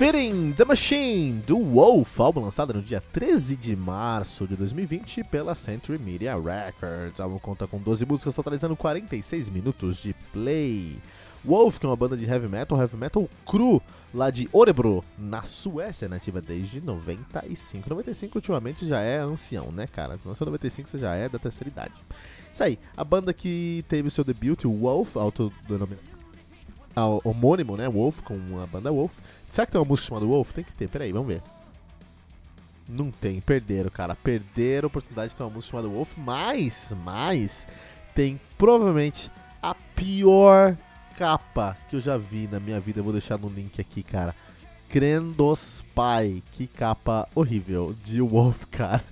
Fitting the Machine, do Wolf, álbum lançado no dia 13 de março de 2020 pela Century Media Records. O álbum conta com 12 músicas, totalizando 46 minutos de play. Wolf, que é uma banda de heavy metal, heavy metal cru, lá de Orebro, na Suécia, nativa desde 95. 95 ultimamente já é ancião, né, cara? Nasceu 95 você já é da terceira idade. Isso aí, a banda que teve seu debut, o Wolf, autodenominado homônimo, né? Wolf, com a banda Wolf. Será que tem uma música chamada Wolf? Tem que ter, peraí, vamos ver. Não tem, perderam, cara. Perderam a oportunidade de ter uma música chamada Wolf, mas, mas, tem provavelmente a pior capa que eu já vi na minha vida. Eu vou deixar no link aqui, cara. Crendos Pai, que capa horrível de Wolf, cara.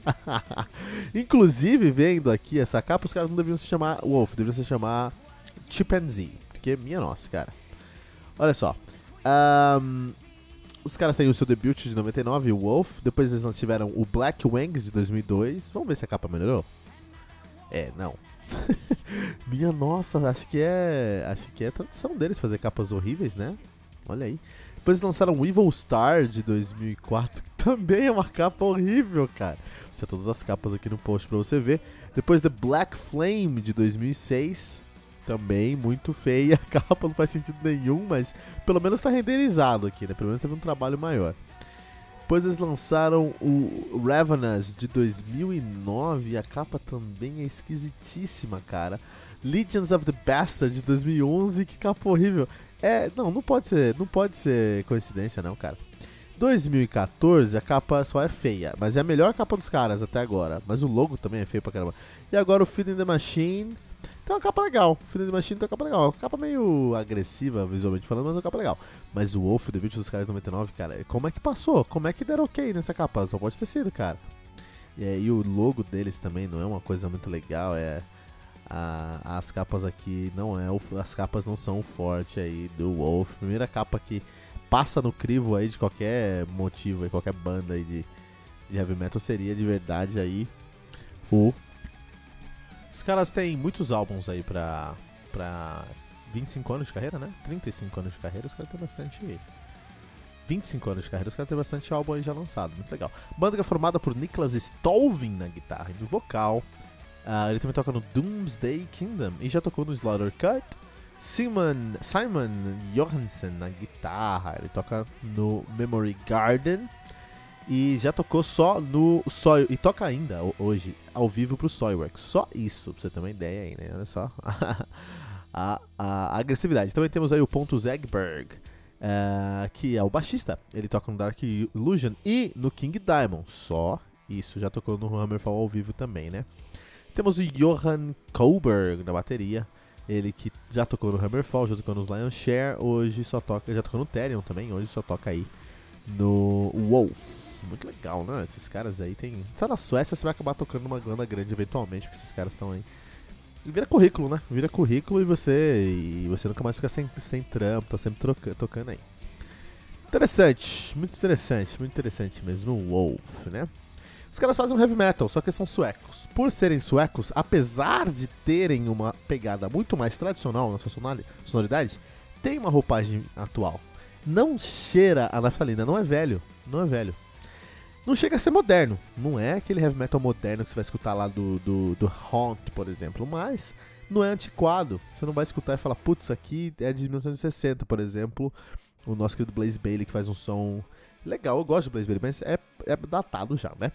Inclusive, vendo aqui essa capa, os caras não deviam se chamar Wolf, deveriam se chamar Chimpanzee, porque minha nossa, cara. Olha só. Um, os caras têm o seu debut de 99, o Wolf. Depois eles tiveram o Black Wings de 2002. Vamos ver se a capa melhorou. É, não. Minha nossa, acho que é. Acho que é tradição deles fazer capas horríveis, né? Olha aí. Depois eles lançaram o Evil Star de 2004, que também é uma capa horrível, cara. Deixa todas as capas aqui no post pra você ver. Depois The Black Flame de 2006 também muito feia. A capa não faz sentido nenhum, mas pelo menos está renderizado aqui, né? Pelo menos teve um trabalho maior. Depois eles lançaram o Ravenous de 2009 e a capa também é esquisitíssima, cara. Legends of the Bastard de 2011, que capa horrível. É, não, não pode ser, não pode ser coincidência não, cara. 2014 a capa só é feia, mas é a melhor capa dos caras até agora. Mas o logo também é feio pra caramba. E agora o Feeding the Machine tem uma capa legal. O Final Machine tem uma capa legal. Uma capa meio agressiva, visualmente falando, mas uma capa legal. Mas o Wolf, The Beat dos caras 99, cara, como é que passou? Como é que deram ok nessa capa? Só pode ter sido, cara. E aí o logo deles também não é uma coisa muito legal, é... A, as capas aqui não é as capas não são forte aí do Wolf. Primeira capa que passa no crivo aí de qualquer motivo, aí, qualquer banda aí de, de heavy metal seria de verdade aí o os caras têm muitos álbuns aí pra, pra 25 anos de carreira, né? 35 anos de carreira, os caras têm bastante. 25 anos de carreira, os caras têm bastante álbum aí já lançado, muito legal. Banda é formada por Niklas Stolvin na guitarra e no vocal. Uh, ele também toca no Doomsday Kingdom e já tocou no Slaughter Cut. Simon, Simon Johansen na guitarra, ele toca no Memory Garden e já tocou só no Soil. E toca ainda hoje, ao vivo pro Soilworks. Só isso, pra você ter uma ideia aí, né? Olha só. a, a, agressividade. Também temos aí o Ponto Zegberg, uh, que é o baixista. Ele toca no Dark Illusion e no King Diamond. Só isso. Já tocou no Hammerfall ao vivo também, né? Temos o Johan Koberg na bateria. Ele que já tocou no Hammerfall, já tocou nos Lion Share, hoje só toca, já tocou no Therion também, hoje só toca aí no Wolf muito legal, né? Esses caras aí tem. Tá na Suécia, você vai acabar tocando uma banda grande eventualmente, porque esses caras estão aí. E vira currículo, né? Vira currículo e você. E você nunca mais fica sem, sem trampo, tá sempre troca, tocando aí. Interessante, muito interessante, muito interessante mesmo. Wolf, né? Os caras fazem um heavy metal, só que são suecos. Por serem suecos, apesar de terem uma pegada muito mais tradicional na sua sonoridade, tem uma roupagem atual. Não cheira a naftalina, não é velho, não é velho. Não chega a ser moderno. Não é aquele heavy metal moderno que você vai escutar lá do, do, do Haunt, por exemplo. Mas não é antiquado. Você não vai escutar e falar, putz, aqui é de 1960, por exemplo. O nosso querido Blaze Bailey que faz um som legal. Eu gosto do Blaze Bailey, mas é, é datado já, né?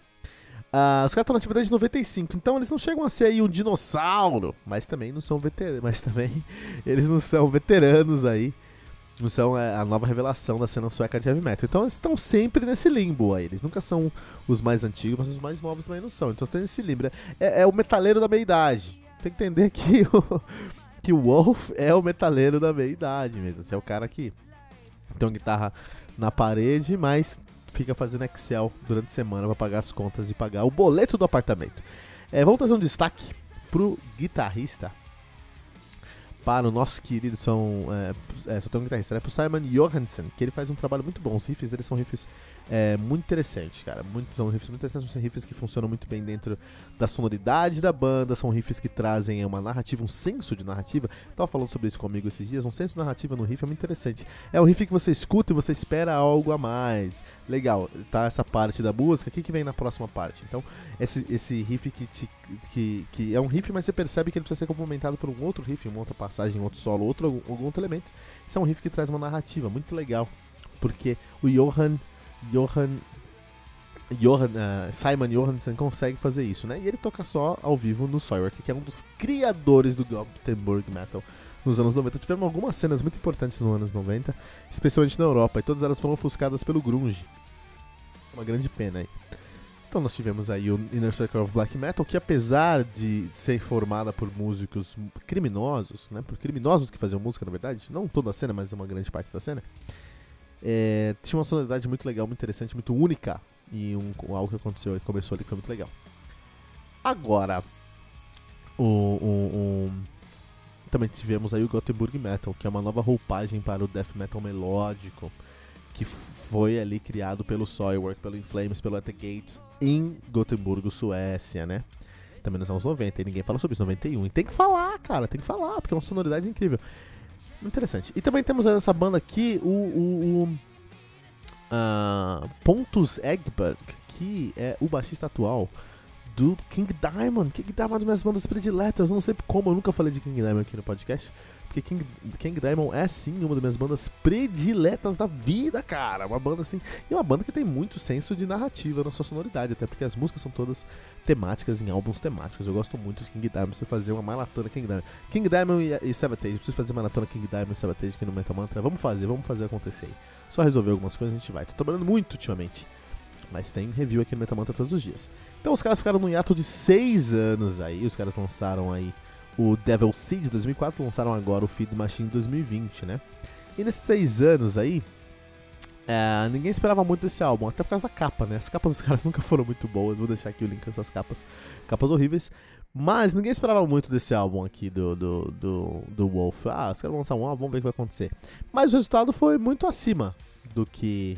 Uh, os caras estão na atividade de 95, então eles não chegam a ser aí um dinossauro, mas também não são veteranos, mas também eles não são veteranos aí são é, a nova revelação da cena sueca de heavy metal. Então eles estão sempre nesse limbo aí. Eles nunca são os mais antigos, mas os mais novos também não são. Então tem esse limbo. É, é o metaleiro da meia-idade. Tem que entender que o, que o Wolf é o metaleiro da meia-idade mesmo. Esse é o cara que tem uma guitarra na parede, mas fica fazendo Excel durante a semana para pagar as contas e pagar o boleto do apartamento. É, vamos trazer um destaque pro guitarrista, para o nosso querido são é, é, só tem um guitarrista, né? Pro Simon Johansson, que ele faz um trabalho muito bom. Os riffs dele são riffs é, muito interessantes, cara. Muito, são riffs muito interessantes, são riffs que funcionam muito bem dentro da sonoridade da banda, são riffs que trazem uma narrativa, um senso de narrativa. Tava falando sobre isso comigo esses dias, um senso de narrativa no riff é muito interessante. É um riff que você escuta e você espera algo a mais. Legal, tá essa parte da música, o que, que vem na próxima parte? Então, esse, esse riff que, te, que, que é um riff, mas você percebe que ele precisa ser complementado por um outro riff, uma outra passagem, outro solo, outro, algum outro elemento. Isso é um riff que traz uma narrativa muito legal, porque o Johan Johan, Johan uh, Simon Johansson consegue fazer isso, né? E ele toca só ao vivo no Soilwork, que é um dos criadores do Gothenburg Metal nos anos 90. Tivemos algumas cenas muito importantes nos anos 90, especialmente na Europa, e todas elas foram ofuscadas pelo grunge. Uma grande pena aí. Então nós tivemos aí o Inner Circle of Black Metal, que apesar de ser formada por músicos criminosos, né, por criminosos que faziam música, na verdade, não toda a cena, mas uma grande parte da cena, é, tinha uma sonoridade muito legal, muito interessante, muito única. E um, algo que aconteceu que começou ali que foi muito legal. Agora, o, o, o, também tivemos aí o Gothenburg Metal, que é uma nova roupagem para o death metal melódico, que foi ali criado pelo Soilwork, pelo Inflames, pelo At Gates em Gotemburgo, Suécia, né? Também nos anos 90, e ninguém fala sobre isso, 91. E tem que falar, cara, tem que falar, porque é uma sonoridade incrível. Interessante. E também temos nessa banda aqui o, o, o uh, Pontus Egberg, que é o baixista atual do King Diamond. King Diamond é uma das minhas bandas prediletas. Não sei como, eu nunca falei de King Diamond aqui no podcast. Porque King, King Diamond é sim uma das minhas bandas prediletas da vida, cara. Uma banda assim. E uma banda que tem muito senso de narrativa na sua sonoridade, até porque as músicas são todas temáticas em álbuns temáticos. Eu gosto muito de King Diamond. Você fazer uma maratona King Diamond. King Diamond e, e. Preciso fazer maratona King Diamond e Sabotage aqui no Metal Mantra. Vamos fazer, vamos fazer acontecer aí. Só resolver algumas coisas a gente vai. Tô trabalhando muito ultimamente. Mas tem review aqui no Metal Mantra todos os dias. Então os caras ficaram no hiato de 6 anos aí. Os caras lançaram aí o Devil Seed 2004, lançaram agora o Feed Machine 2020, né? E nesses seis anos aí, é, ninguém esperava muito desse álbum, até por causa da capa, né? As capas dos caras nunca foram muito boas, vou deixar aqui o link dessas capas, capas horríveis. Mas ninguém esperava muito desse álbum aqui do, do, do, do Wolf. Ah, os caras vão lançar um álbum, vamos ver o que vai acontecer. Mas o resultado foi muito acima do que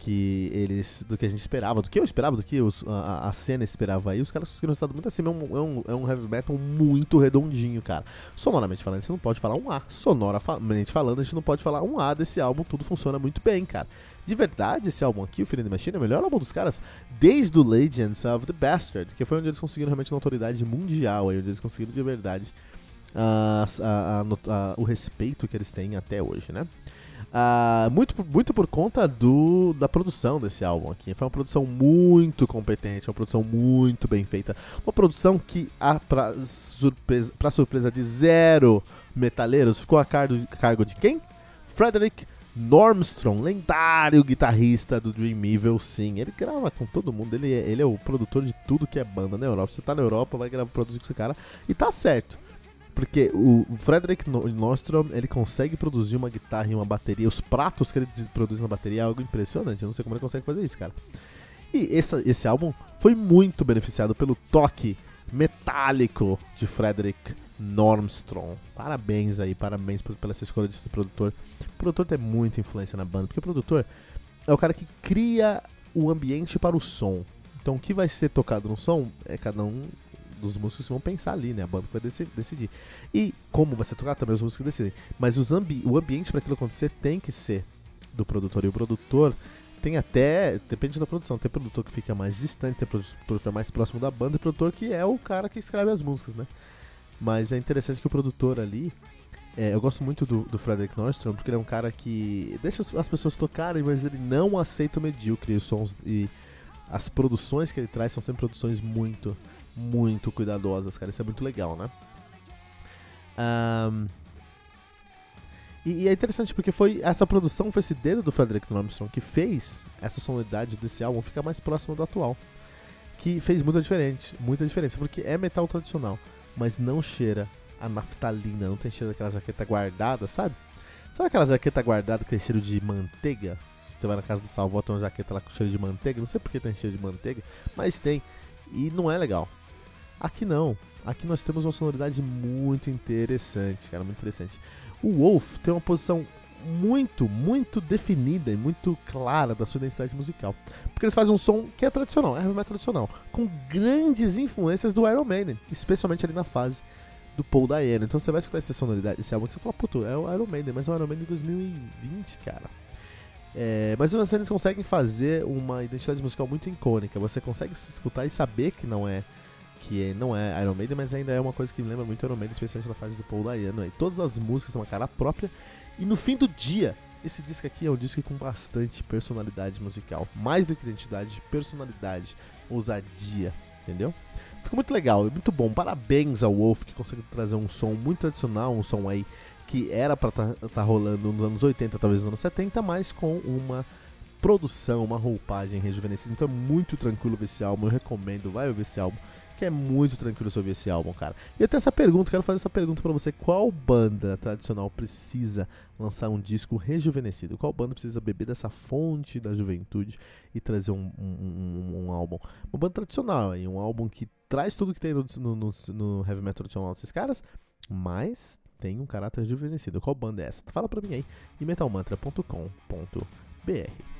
que eles do que a gente esperava, do que eu esperava, do que os, a, a, cena esperava aí, os caras conseguiram um resultado muito acima. É um, é, um, é um heavy metal muito redondinho, cara. Sonoramente falando, você não pode falar um A. Sonoramente falando, a gente não pode falar um A desse álbum, tudo funciona muito bem, cara. De verdade, esse álbum aqui, o Fear the Machine, é o melhor álbum dos caras desde o Legends of the Bastard, que foi onde eles conseguiram realmente uma autoridade mundial, aí, onde eles conseguiram de verdade a, a, o respeito que eles têm até hoje, né? Uh, muito, muito por conta do, da produção desse álbum aqui. Foi uma produção muito competente, uma produção muito bem feita. Uma produção que, a, pra, surpresa, pra surpresa de zero metaleiros, ficou a cargo, cargo de quem? Frederick Normström, lendário guitarrista do Dream Evil, sim. Ele grava com todo mundo, ele é, ele é o produtor de tudo que é banda na Europa. Você tá na Europa, vai gravar, produzir com esse cara. E tá certo. Porque o Frederick Nostrom, ele consegue produzir uma guitarra e uma bateria. Os pratos que ele produz na bateria é algo impressionante. Eu não sei como ele consegue fazer isso, cara. E esse, esse álbum foi muito beneficiado pelo toque metálico de Frederick Normstrom. Parabéns aí, parabéns pela essa escolha desse produtor. O produtor tem muita influência na banda, porque o produtor é o cara que cria o ambiente para o som. Então o que vai ser tocado no som é cada um dos músicos vão pensar ali, né? A banda vai decidir. E como vai ser tocado, também os músicos decidem. Mas ambi o ambiente para aquilo acontecer tem que ser do produtor. E o produtor tem até. Depende da produção. Tem produtor que fica mais distante, tem produtor que fica mais próximo da banda, e produtor que é o cara que escreve as músicas, né? Mas é interessante que o produtor ali. É, eu gosto muito do, do Frederick Nordstrom, porque ele é um cara que deixa as pessoas tocarem, mas ele não aceita o medíocre. Os sons e as produções que ele traz são sempre produções muito muito cuidadosas, cara. Isso é muito legal, né? Um, e, e, é interessante porque foi essa produção, foi esse dedo do Frederick Armstrong que fez essa sonoridade desse álbum ficar mais próxima do atual. Que fez muita diferente, muita diferença, porque é metal tradicional, mas não cheira a naftalina, não tem cheiro daquela jaqueta guardada, sabe? Sabe aquela jaqueta guardada que tem cheiro de manteiga? Você vai na casa do Salvador, tem uma jaqueta lá com cheiro de manteiga. Não sei porque tem cheiro de manteiga, mas tem. E não é legal. Aqui não. Aqui nós temos uma sonoridade muito interessante, cara, muito interessante. O Wolf tem uma posição muito, muito definida e muito clara da sua identidade musical. Porque eles fazem um som que é tradicional, é heavy tradicional, com grandes influências do Iron Maiden, especialmente ali na fase do Paul Dayano. Então você vai escutar essa sonoridade, esse álbum que você fala, puto, é o Iron Maiden, mas é o Iron Maiden de 2020, cara. É, mas assim, eles conseguem fazer uma identidade musical muito icônica. Você consegue se escutar e saber que não é que não é Iron Maiden, mas ainda é uma coisa que me lembra muito Iron Maiden, especialmente na fase do Paul Dayano. Aí. Todas as músicas têm uma cara própria e no fim do dia, esse disco aqui é um disco com bastante personalidade musical, mais do que identidade, personalidade, ousadia, entendeu? Ficou muito legal, e muito bom. Parabéns ao Wolf que conseguiu trazer um som muito tradicional, um som aí que era para estar tá, tá rolando nos anos 80, talvez nos anos 70, mas com uma produção, uma roupagem rejuvenescida. Então é muito tranquilo ver esse álbum, eu recomendo, vai ouvir esse álbum que é muito tranquilo ouvir esse álbum, cara. E tenho essa pergunta, quero fazer essa pergunta para você: qual banda tradicional precisa lançar um disco rejuvenescido? Qual banda precisa beber dessa fonte da juventude e trazer um, um, um, um álbum? Uma banda tradicional, hein? um álbum que traz tudo que tem no, no, no heavy metal tradicional desses caras, mas tem um caráter rejuvenescido. Qual banda é essa? Fala pra mim aí em metalmantra.com.br.